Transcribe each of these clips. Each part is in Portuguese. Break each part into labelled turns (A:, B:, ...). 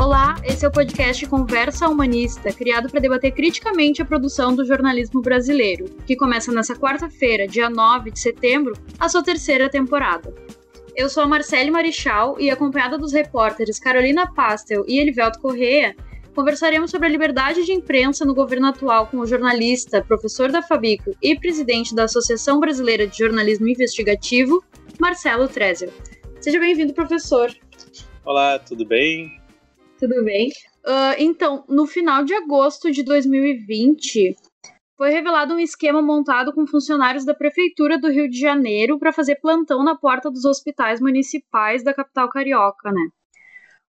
A: Olá, esse é o podcast Conversa Humanista, criado para debater criticamente a produção do jornalismo brasileiro, que começa nessa quarta-feira, dia 9 de setembro, a sua terceira temporada. Eu sou a Marcele Marichal e, acompanhada dos repórteres Carolina Pastel e Elivelto Correia, conversaremos sobre a liberdade de imprensa no governo atual com o jornalista, professor da Fabico e presidente da Associação Brasileira de Jornalismo Investigativo, Marcelo Trezer. Seja bem-vindo, professor.
B: Olá, tudo bem?
A: Tudo bem. Uh, então, no final de agosto de 2020, foi revelado um esquema montado com funcionários da Prefeitura do Rio de Janeiro para fazer plantão na porta dos hospitais municipais da capital carioca, né?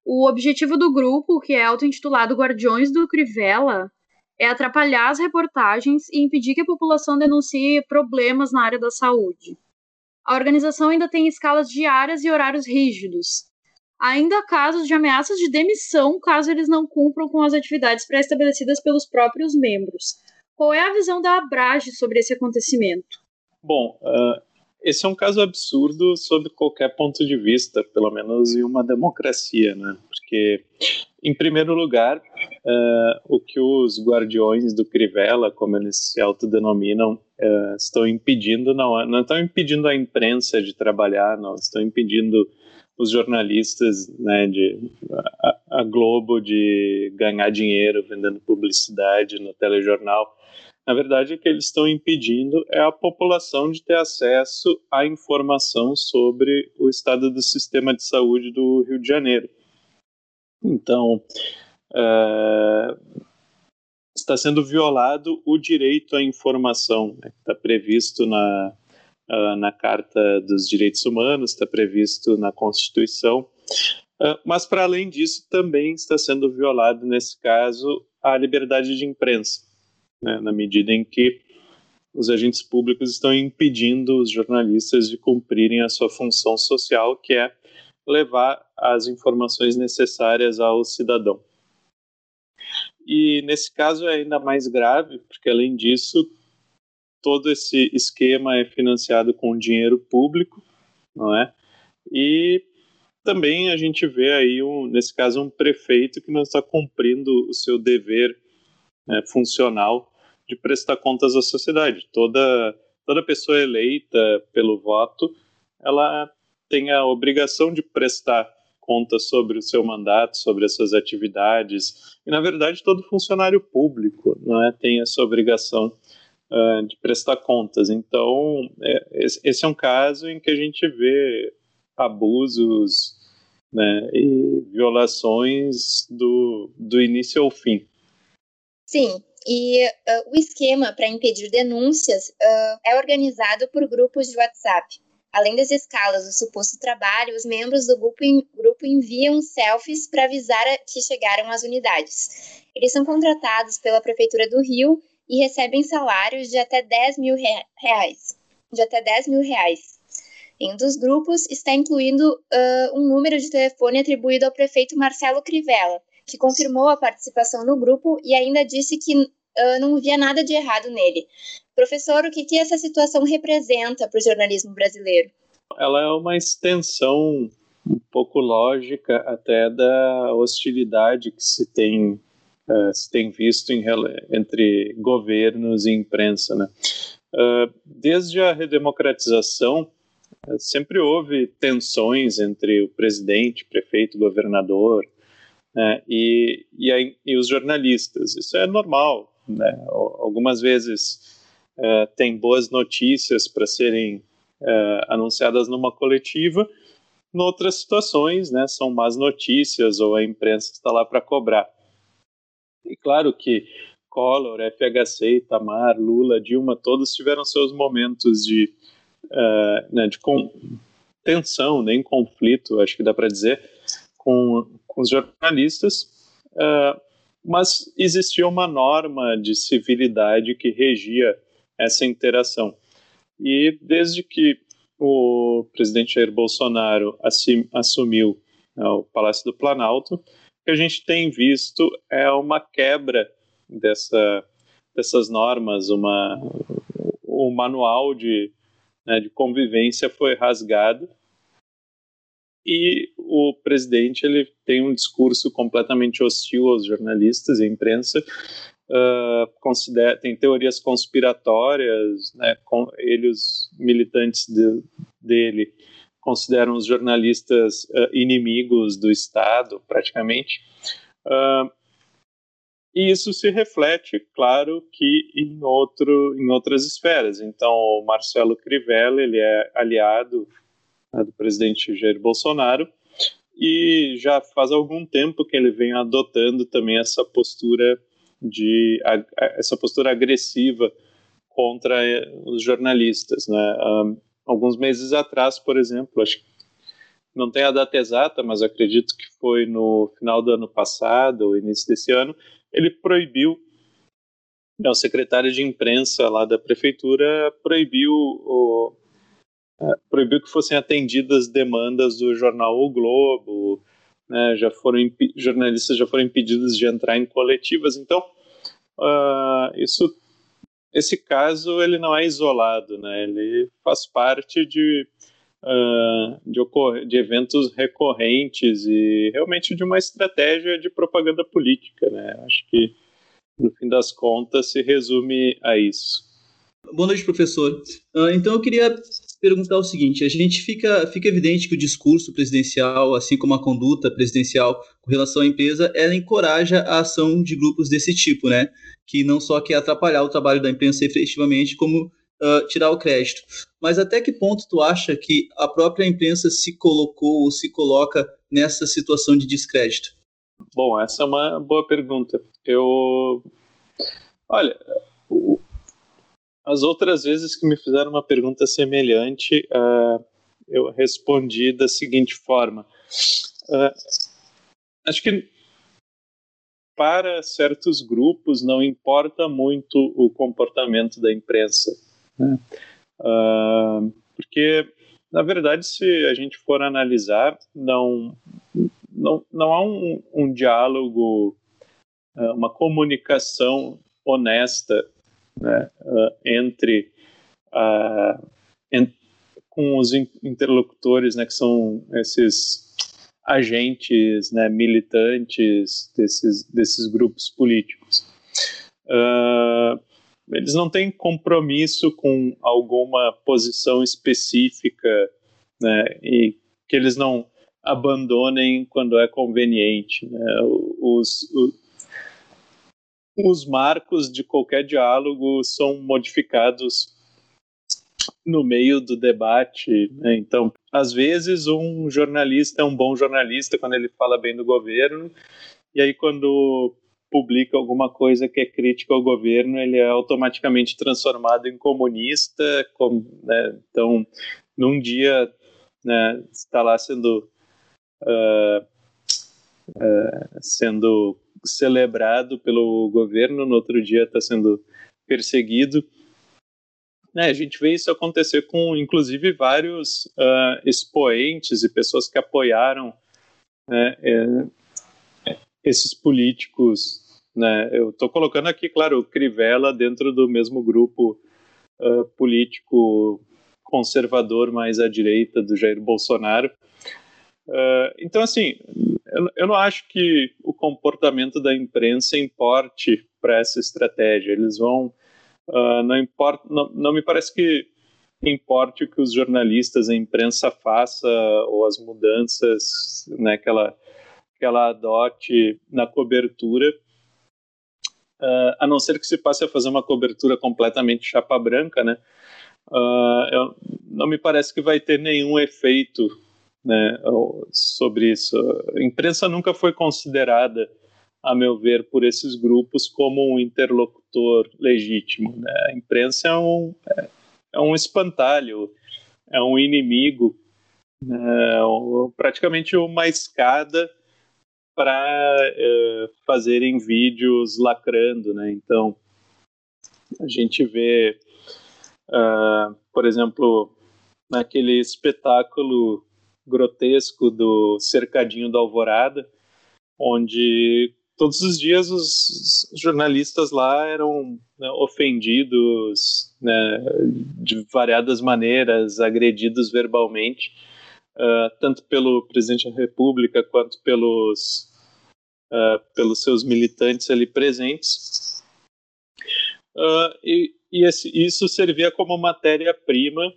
A: O objetivo do grupo, que é auto-intitulado Guardiões do Crivella, é atrapalhar as reportagens e impedir que a população denuncie problemas na área da saúde. A organização ainda tem escalas diárias e horários rígidos, Ainda casos de ameaças de demissão caso eles não cumpram com as atividades pré-estabelecidas pelos próprios membros. Qual é a visão da Abrage sobre esse acontecimento?
B: Bom, uh, esse é um caso absurdo sob qualquer ponto de vista, pelo menos em uma democracia, né? Porque, em primeiro lugar, uh, o que os guardiões do Crivella, como eles se autodenominam, uh, estão impedindo, não, é, não estão impedindo a imprensa de trabalhar, não, estão impedindo os jornalistas né, de a, a, Globo de ganhar dinheiro vendendo publicidade no telejornal. Na verdade, o que eles estão impedindo é a população de ter acesso à informação sobre o estado do sistema de saúde do Rio de Janeiro. Então, uh, está sendo violado o direito à informação, né, que está previsto na, uh, na Carta dos Direitos Humanos, está previsto na Constituição. Uh, mas, para além disso, também está sendo violado, nesse caso, a liberdade de imprensa, né, na medida em que os agentes públicos estão impedindo os jornalistas de cumprirem a sua função social, que é levar as informações necessárias ao cidadão. E nesse caso é ainda mais grave, porque além disso, todo esse esquema é financiado com dinheiro público, não é? E também a gente vê aí, um, nesse caso, um prefeito que não está cumprindo o seu dever né, funcional de prestar contas à sociedade. Toda, toda pessoa eleita pelo voto, ela tem a obrigação de prestar contas sobre o seu mandato, sobre as suas atividades. E, na verdade, todo funcionário público não é, tem essa obrigação uh, de prestar contas. Então, é, esse é um caso em que a gente vê abusos né, e violações do, do início ao fim.
C: Sim, e uh, o esquema para impedir denúncias uh, é organizado por grupos de WhatsApp. Além das escalas do suposto trabalho, os membros do grupo, grupo enviam selfies para avisar que chegaram às unidades. Eles são contratados pela Prefeitura do Rio e recebem salários de até 10 mil reais. De até 10 mil reais. Em um dos grupos está incluindo uh, um número de telefone atribuído ao prefeito Marcelo Crivella, que confirmou a participação no grupo e ainda disse que uh, não via nada de errado nele. Professor, o que, que essa situação representa para o jornalismo brasileiro?
B: Ela é uma extensão um pouco lógica até da hostilidade que se tem uh, se tem visto em, entre governos e imprensa. Né? Uh, desde a redemocratização, uh, sempre houve tensões entre o presidente, prefeito, governador né, e, e, a, e, os jornalistas. Isso é normal. Né? Algumas vezes tem boas notícias para serem anunciadas numa coletiva, em outras situações, né, são más notícias ou a imprensa está lá para cobrar. E claro que Collor, FHC, Itamar, Lula, Dilma, todos tiveram seus momentos de, uh, né, de tensão, nem conflito, acho que dá para dizer, com, com os jornalistas, uh, mas existia uma norma de civilidade que regia essa interação. E desde que o presidente Jair Bolsonaro assumiu né, o Palácio do Planalto, que a gente tem visto é uma quebra dessa, dessas normas, uma, o manual de, né, de convivência foi rasgado e o presidente ele tem um discurso completamente hostil aos jornalistas e à imprensa, uh, considera, tem teorias conspiratórias, né, com, ele os militantes de, dele consideram os jornalistas uh, inimigos do Estado, praticamente. Uh, e isso se reflete, claro, que em, outro, em outras esferas. Então, o Marcelo Crivella, ele é aliado né, do presidente Jair Bolsonaro, e já faz algum tempo que ele vem adotando também essa postura de essa postura agressiva contra eh, os jornalistas, né? Um, alguns meses atrás, por exemplo, acho que não tem a data exata, mas acredito que foi no final do ano passado ou início desse ano, ele proibiu né, o secretário de imprensa lá da prefeitura proibiu o, uh, proibiu que fossem atendidas demandas do jornal O Globo, né, já foram jornalistas já foram impedidos de entrar em coletivas. Então, uh, isso, esse caso ele não é isolado, né? Ele faz parte de uh, de, de eventos recorrentes e realmente de uma estratégia de propaganda política, né? Acho que no fim das contas se resume a isso.
D: Boa noite, professor. Uh, então eu queria perguntar o seguinte: a gente fica, fica evidente que o discurso presidencial, assim como a conduta presidencial com relação à empresa, ela encoraja a ação de grupos desse tipo, né? Que não só quer atrapalhar o trabalho da imprensa efetivamente, como uh, tirar o crédito. Mas até que ponto tu acha que a própria imprensa se colocou ou se coloca nessa situação de descrédito?
B: Bom, essa é uma boa pergunta. Eu. Olha, as outras vezes que me fizeram uma pergunta semelhante, uh, eu respondi da seguinte forma. Uh, acho que para certos grupos não importa muito o comportamento da imprensa. Né? Uh, porque, na verdade, se a gente for analisar, não, não, não há um, um diálogo, uma comunicação honesta né, uh, entre, uh, com os interlocutores, né, que são esses agentes, né, militantes desses, desses grupos políticos. Uh, eles não têm compromisso com alguma posição específica né, e que eles não abandonem quando é conveniente. Né? Os, os, os marcos de qualquer diálogo são modificados no meio do debate. Né? Então, às vezes, um jornalista é um bom jornalista quando ele fala bem do governo, e aí, quando publica alguma coisa que é crítica ao governo, ele é automaticamente transformado em comunista. né? Então, num dia, né, está lá sendo. Uh, uh, sendo celebrado pelo governo, no outro dia está sendo perseguido. É, a gente vê isso acontecer com, inclusive, vários uh, expoentes e pessoas que apoiaram né, é, esses políticos. Né? Eu estou colocando aqui, claro, o Crivella dentro do mesmo grupo uh, político conservador mais à direita do Jair Bolsonaro. Uh, então, assim, eu, eu, não acho que o comportamento da imprensa importe para essa estratégia. Eles vão. Uh, não, importa, não, não me parece que importe o que os jornalistas, a imprensa faça ou as mudanças né, que, ela, que ela adote na cobertura, uh, a não ser que se passe a fazer uma cobertura completamente chapa branca, né? Uh, eu, não me parece que vai ter nenhum efeito né, sobre isso. A imprensa nunca foi considerada, a meu ver, por esses grupos como um interlocutor legítimo. Né? A imprensa é um, é, é um espantalho, é um inimigo, né? praticamente uma escada para é, fazerem vídeos lacrando, né? Então a gente vê, uh, por exemplo, naquele espetáculo grotesco do cercadinho da Alvorada, onde todos os dias os jornalistas lá eram né, ofendidos né, de variadas maneiras, agredidos verbalmente. uh, tanto pelo presidente da República quanto pelos, uh, pelos seus militantes ali presentes. Uh, e, e esse, isso servia como matéria-prima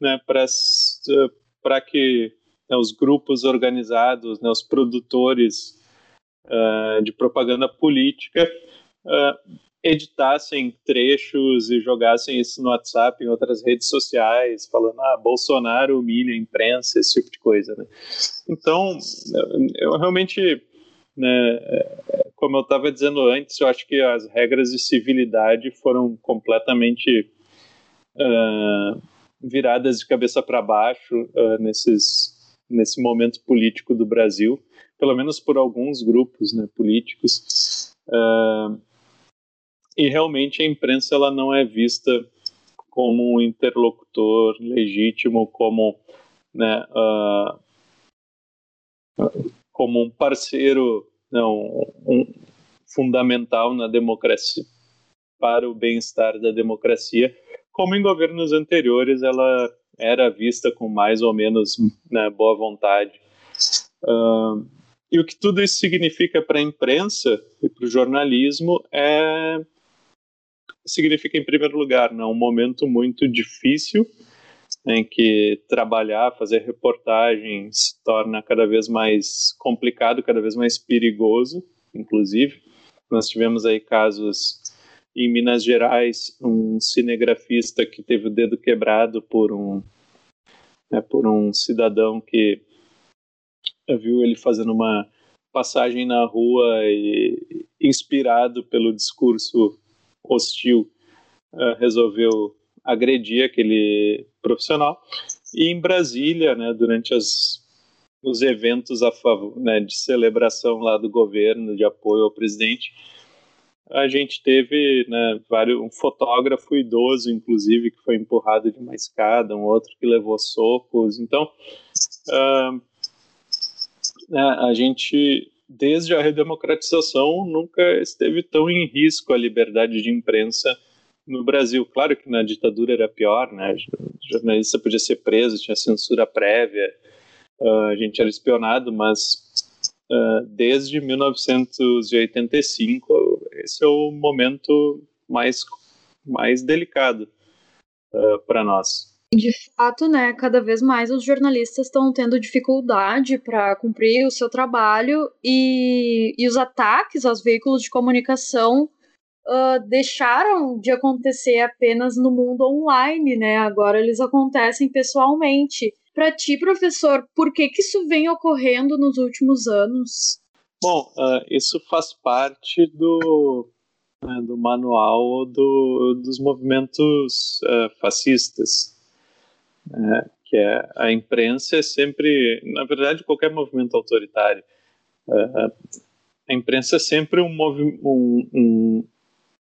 B: né, para que né, os grupos organizados, né, os produtores de propaganda política, editassem trechos e jogassem isso no WhatsApp, em outras redes sociais, falando, ah, Bolsonaro humilha a imprensa, esse tipo de coisa, né? Então, eu realmente, né, como eu estava dizendo antes, eu acho que as regras de civilidade foram completamente uh, viradas de cabeça para baixo uh, nesses, nesse momento político do Brasil, pelo menos por alguns grupos né, políticos. Uh, e realmente a imprensa ela não é vista como um interlocutor legítimo, como, né, uh, como um parceiro não, um, fundamental na democracia, para o bem-estar da democracia, como em governos anteriores ela era vista com mais ou menos né, boa vontade. Uh, e o que tudo isso significa para a imprensa e para o jornalismo é significa, em primeiro lugar, né, um momento muito difícil em que trabalhar, fazer reportagem se torna cada vez mais complicado, cada vez mais perigoso, inclusive. Nós tivemos aí casos em Minas Gerais, um cinegrafista que teve o dedo quebrado por um, né, por um cidadão que viu ele fazendo uma passagem na rua e inspirado pelo discurso hostil uh, resolveu agredir aquele profissional. E em Brasília, né, durante as, os eventos a favor, né, de celebração lá do governo, de apoio ao presidente, a gente teve né, vários, um fotógrafo idoso, inclusive, que foi empurrado de uma escada, um outro que levou socos. Então, uh, a gente desde a redemocratização, nunca esteve tão em risco a liberdade de imprensa no Brasil. Claro que na ditadura era pior, né? O jornalista podia ser preso, tinha censura prévia, uh, a gente era espionado, mas uh, desde 1985 esse é o momento mais, mais delicado uh, para nós.
A: De fato, né, cada vez mais os jornalistas estão tendo dificuldade para cumprir o seu trabalho e, e os ataques aos veículos de comunicação uh, deixaram de acontecer apenas no mundo online, né? Agora eles acontecem pessoalmente. Para ti, professor, por que, que isso vem ocorrendo nos últimos anos?
B: Bom, uh, isso faz parte do, né, do manual do, dos movimentos uh, fascistas né, que é a imprensa é sempre, na verdade, qualquer movimento autoritário, uh, a imprensa é sempre um, um, um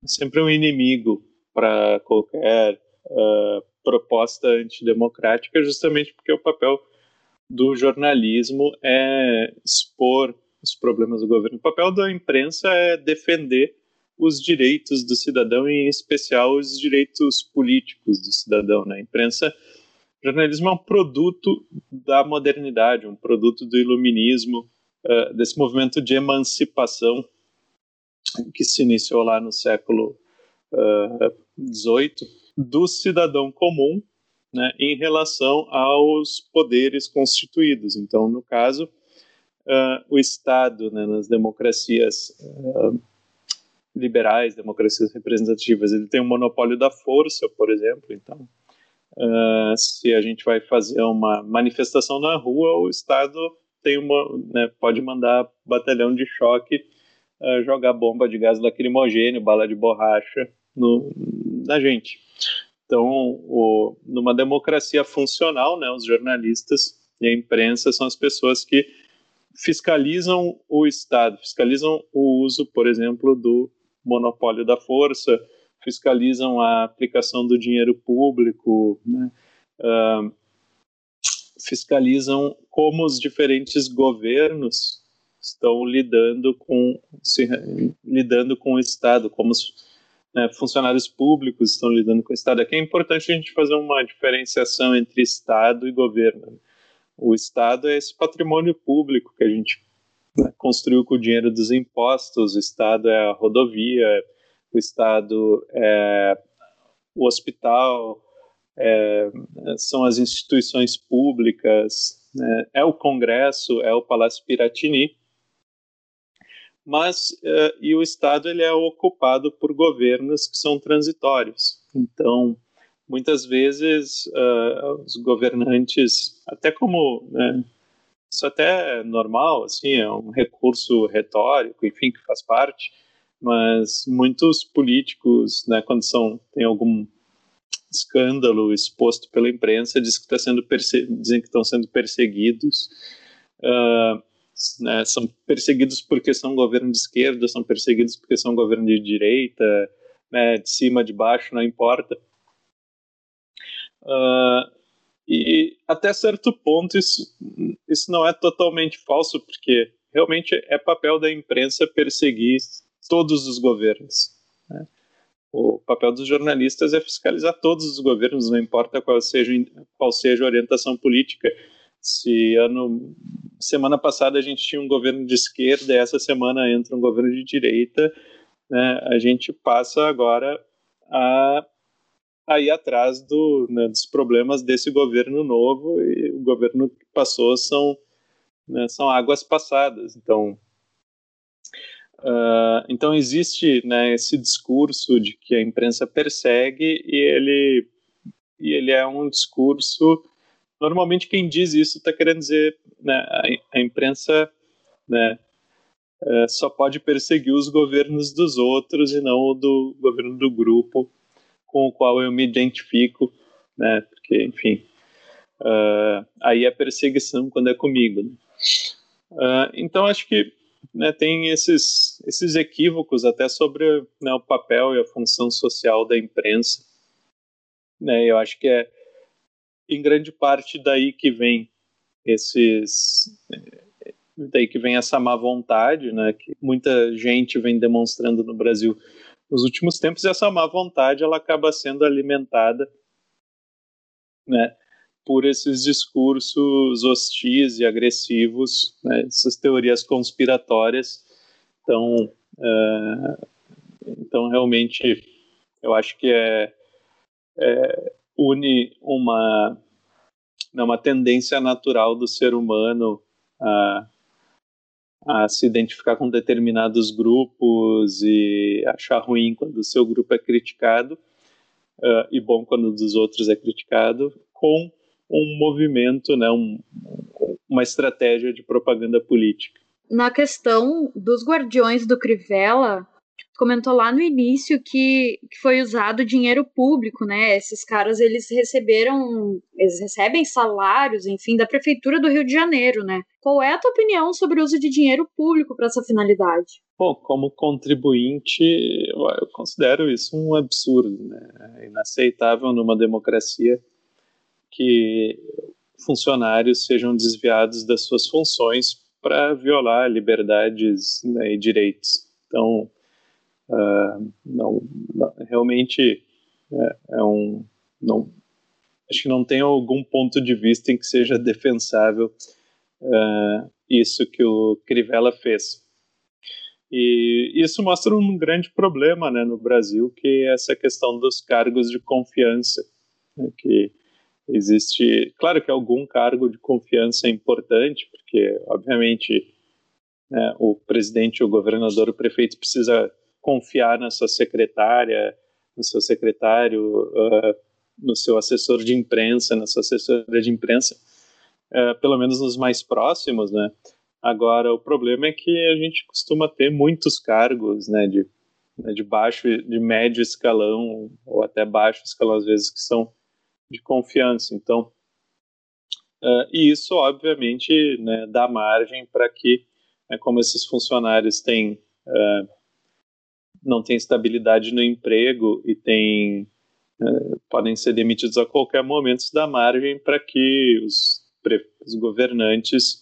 B: sempre um inimigo para qualquer uh, proposta antidemocrática, justamente porque o papel do jornalismo é expor os problemas do governo. O papel da imprensa é defender os direitos do cidadão, em especial os direitos políticos do cidadão. Né? A imprensa o jornalismo é um produto da modernidade, um produto do iluminismo, uh, desse movimento de emancipação que se iniciou lá no século XVIII, uh, do cidadão comum né, em relação aos poderes constituídos. Então, no caso, uh, o Estado, né, nas democracias liberais, democracias representativas, ele tem um monopólio da força, por exemplo. Então, Uh, se a gente vai fazer uma manifestação na rua, o Estado tem uma, né, pode mandar batalhão de choque uh, jogar bomba de gás lacrimogêneo, bala de borracha no, na gente. Então, o, numa democracia funcional, né, os jornalistas e a imprensa são as pessoas que fiscalizam o Estado, fiscalizam o uso, por exemplo, do monopólio da força, fiscalizam a aplicação do dinheiro público, né? uh, fiscalizam como os diferentes governos estão lidando com se, lidando com o Estado, como os né, funcionários públicos estão lidando com o Estado. Aqui é importante a gente fazer uma diferenciação entre Estado e governo. o Estado é esse patrimônio público que a gente né, construiu com o dinheiro dos impostos, o Estado é a rodovia, o Estado é o hospital, é, são as instituições públicas, né, é o Congresso, é o Palácio Piratini, mas uh, e o Estado ele é ocupado por governos que são transitórios. Então, muitas vezes uh, os governantes, até como né, isso até é normal, assim, é um recurso retórico, enfim, que faz parte, mas muitos políticos, né, quando são tem algum escândalo exposto pela imprensa, diz que, tá sendo dizem que estão sendo perseguidos. Uh, né, são perseguidos porque são governo de esquerda, são perseguidos porque são governo de direita, né, de cima, de baixo, não importa. Uh, e até certo ponto isso, isso não é totalmente falso, porque realmente é papel da imprensa perseguir todos os governos. Né? O papel dos jornalistas é fiscalizar todos os governos, não importa qual seja, qual seja a orientação política. Se ano semana passada a gente tinha um governo de esquerda, essa semana entra um governo de direita, né, a gente passa agora a, a ir atrás do, né, dos problemas desse governo novo e o governo que passou são, né, são águas passadas. Então, uh, então existe né, esse discurso de que a imprensa persegue e ele, e ele é um discurso normalmente quem diz isso está querendo dizer né, a, a, imprensa né, é, só pode perseguir os governos dos outros e não o do governo do grupo com o qual eu me identifico, né, porque, enfim, uh, aí é perseguição quando é comigo. Né? Uh, então, acho que né, tem esses, esses equívocos até sobre né, o papel e a função social da imprensa. Né, eu acho que é em grande parte daí que vem esses daí que vem essa má vontade, né, que muita gente vem demonstrando no Brasil nos últimos tempos, essa má vontade ela acaba sendo alimentada, né, por esses discursos hostis e agressivos, né, essas teorias conspiratórias. Então, uh, então realmente, eu acho que é, é une uma, né, uma tendência natural do ser humano a, a se identificar com determinados grupos e achar ruim quando o seu grupo é criticado uh, e bom quando o dos outros é criticado, com um movimento, né, um, uma estratégia de propaganda política.
A: Na questão dos guardiões do Crivella, comentou lá no início que, que foi usado dinheiro público, né? Esses caras eles receberam, eles recebem salários, enfim, da prefeitura do Rio de Janeiro, né? Qual é a tua opinião sobre o uso de dinheiro público para essa finalidade?
B: Bom, como contribuinte, eu considero isso um absurdo, né? É inaceitável numa democracia que funcionários sejam desviados das suas funções para violar liberdades né, e direitos. Então, Uh, não, não, realmente é, é, um não acho que não tem algum ponto de vista em que seja defensável uh, isso que o Crivella fez e isso mostra um grande problema né, no Brasil que é essa questão dos cargos de confiança né, que existe claro que algum cargo de confiança é importante porque obviamente né, o presidente o governador o prefeito precisa confiar na sua secretária, no seu secretário, uh, no seu assessor de imprensa, na sua assessora de imprensa, uh, pelo menos nos mais próximos, né? Agora, o problema é que a gente costuma ter muitos cargos, né, de, né, de baixo, de médio escalão, ou até baixo escalão, às vezes, que são de confiança. Então, uh, e isso, obviamente, né, dá margem para que, né, como esses funcionários têm uh, não tem estabilidade no emprego e tem uh, podem ser demitidos a qualquer momento, isso dá margem para que os, os governantes,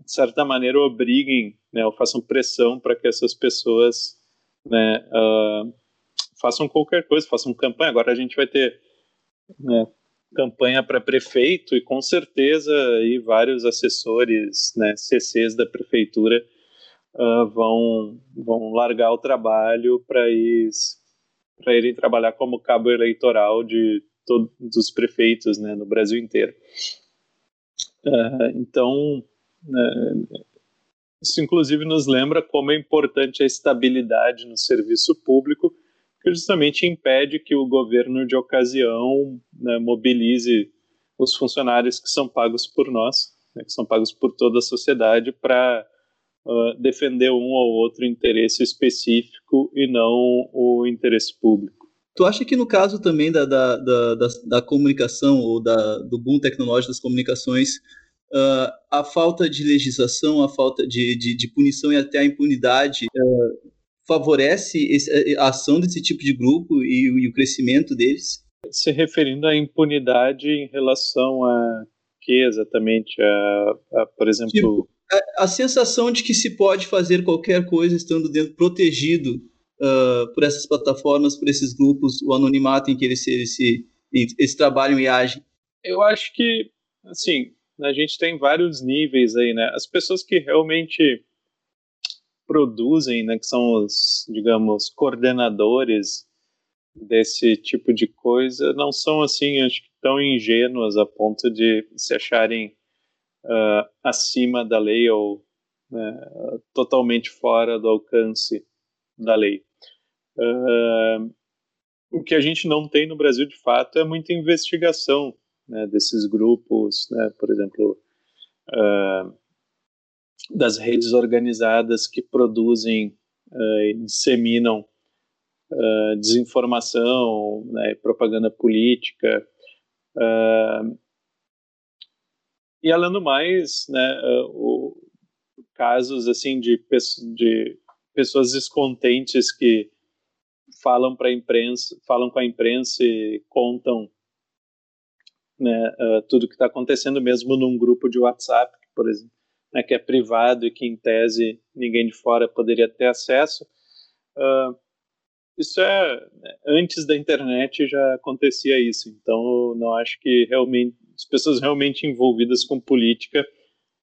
B: de certa maneira, obriguem né, ou façam pressão para que essas pessoas né, façam qualquer coisa, façam campanha. Agora a gente vai ter né, campanha para prefeito e com certeza aí vários assessores, né, CCs da prefeitura uh, vão vão largar o trabalho para ir para irem trabalhar como cabo eleitoral de todos os prefeitos, né, no Brasil inteiro. Uh, então uh, isso inclusive nos lembra como é importante a estabilidade no serviço público que justamente impede que o governo de ocasião né, mobilize os funcionários que são pagos por nós, né, que são pagos por toda a sociedade, para uh, defender um ou outro interesse específico e não o interesse público.
D: Tu acha que no caso também da, da, da, da, da comunicação ou da, do boom tecnológico das comunicações, uh, a falta de legislação, a falta de, de, de, punição e até a impunidade uh, favorece esse, a ação desse tipo de grupo e, e, o crescimento deles?
B: Se referindo à impunidade em relação a que exatamente? A, a por exemplo. Tipo,
D: a, a, sensação de que se pode fazer qualquer coisa estando dentro, protegido uh, por essas plataformas, por esses grupos, o anonimato em que eles, eles, se, eles trabalham e agem.
B: Eu acho que, assim, a gente tem vários níveis aí, né? As pessoas que realmente produzem, né, que são os, digamos, coordenadores desse tipo de coisa, não são assim, acho que tão ingênuas a ponto de se acharem uh, acima da lei ou né, totalmente fora do alcance da lei. Uh, o que a gente não tem no Brasil, de fato, é muita investigação né, desses grupos, né, por exemplo, uh, das redes organizadas que produzem uh, e disseminam uh, desinformação, né, propaganda política. Uh, e além do mais, né, o, casos assim de, de pessoas descontentes que falam para imprensa, falam com a imprensa e contam né, tudo que está acontecendo mesmo num grupo de WhatsApp, por exemplo né, que é privado e que, em tese, ninguém de fora poderia ter acesso. Uh, isso é antes da internet já acontecia isso. Então, não acho que realmente as pessoas realmente envolvidas com política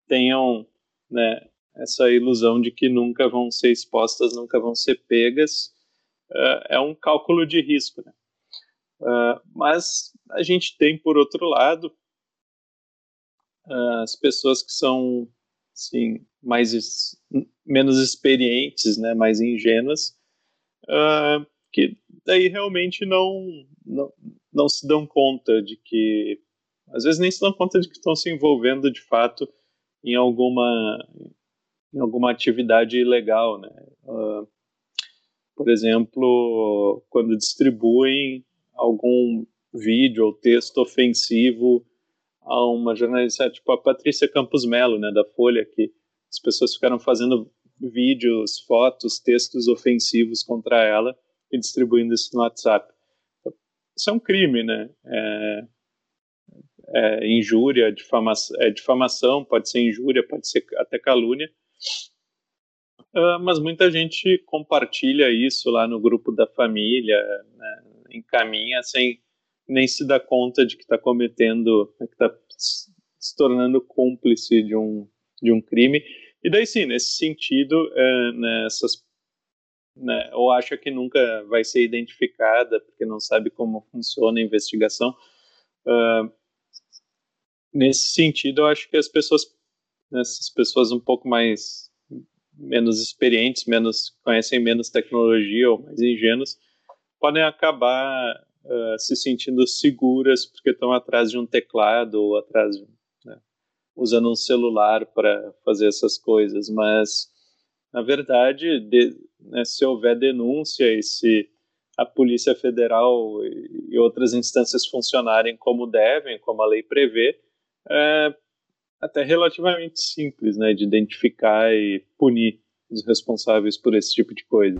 B: tenham né, essa ilusão de que nunca vão ser expostas, nunca vão ser pegas. Uh, é um cálculo de risco. Né? Uh, mas a gente tem, por outro lado, as pessoas que são sim, mais menos experientes, né, mais ingênuas, uh, que daí realmente não, não não se dão conta de que às vezes nem se dão conta de que estão se envolvendo de fato em alguma em alguma atividade ilegal, né? Uh, por exemplo, quando distribuem algum vídeo ou texto ofensivo a uma jornalista tipo a Patrícia Campos Melo, né, da Folha, que as pessoas ficaram fazendo vídeos, fotos, textos ofensivos contra ela e distribuindo isso no WhatsApp. Isso é um crime, né? É, é injúria, difamação, é difamação, pode ser injúria, pode ser até calúnia. Uh, mas muita gente compartilha isso lá no grupo da família, né, encaminha sem nem se dá conta de que está cometendo, né, que está se tornando cúmplice de um, de um crime. E daí sim, nesse sentido, é, nessas, né, ou acha que nunca vai ser identificada porque não sabe como funciona a investigação. Uh, nesse sentido, eu acho que as pessoas, essas pessoas um pouco mais menos experientes, menos conhecem menos tecnologia ou mais ingênuas, podem acabar uh, se sentindo seguras porque estão atrás de um teclado ou atrás de, né, usando um celular para fazer essas coisas, mas na verdade, de, né, se houver denúncia e se a Polícia Federal e, outras instâncias funcionarem como devem, como a lei prevê, é até relativamente simples, né, de identificar e punir os responsáveis por esse tipo de coisa.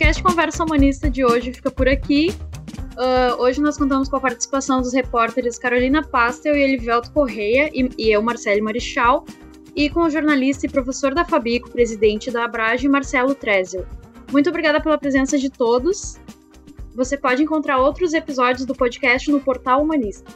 A: Podcast Conversa Humanista de hoje fica por aqui. Uh, hoje nós contamos com a participação dos repórteres Carolina Pastel e Elivelto Correia e, e eu, Marcelo Marichal, e com o jornalista e professor da Fabico, presidente da Abrage, Marcelo Trezel. Muito obrigada pela presença de todos Você pode encontrar outros episódios do podcast no Portal Humanista.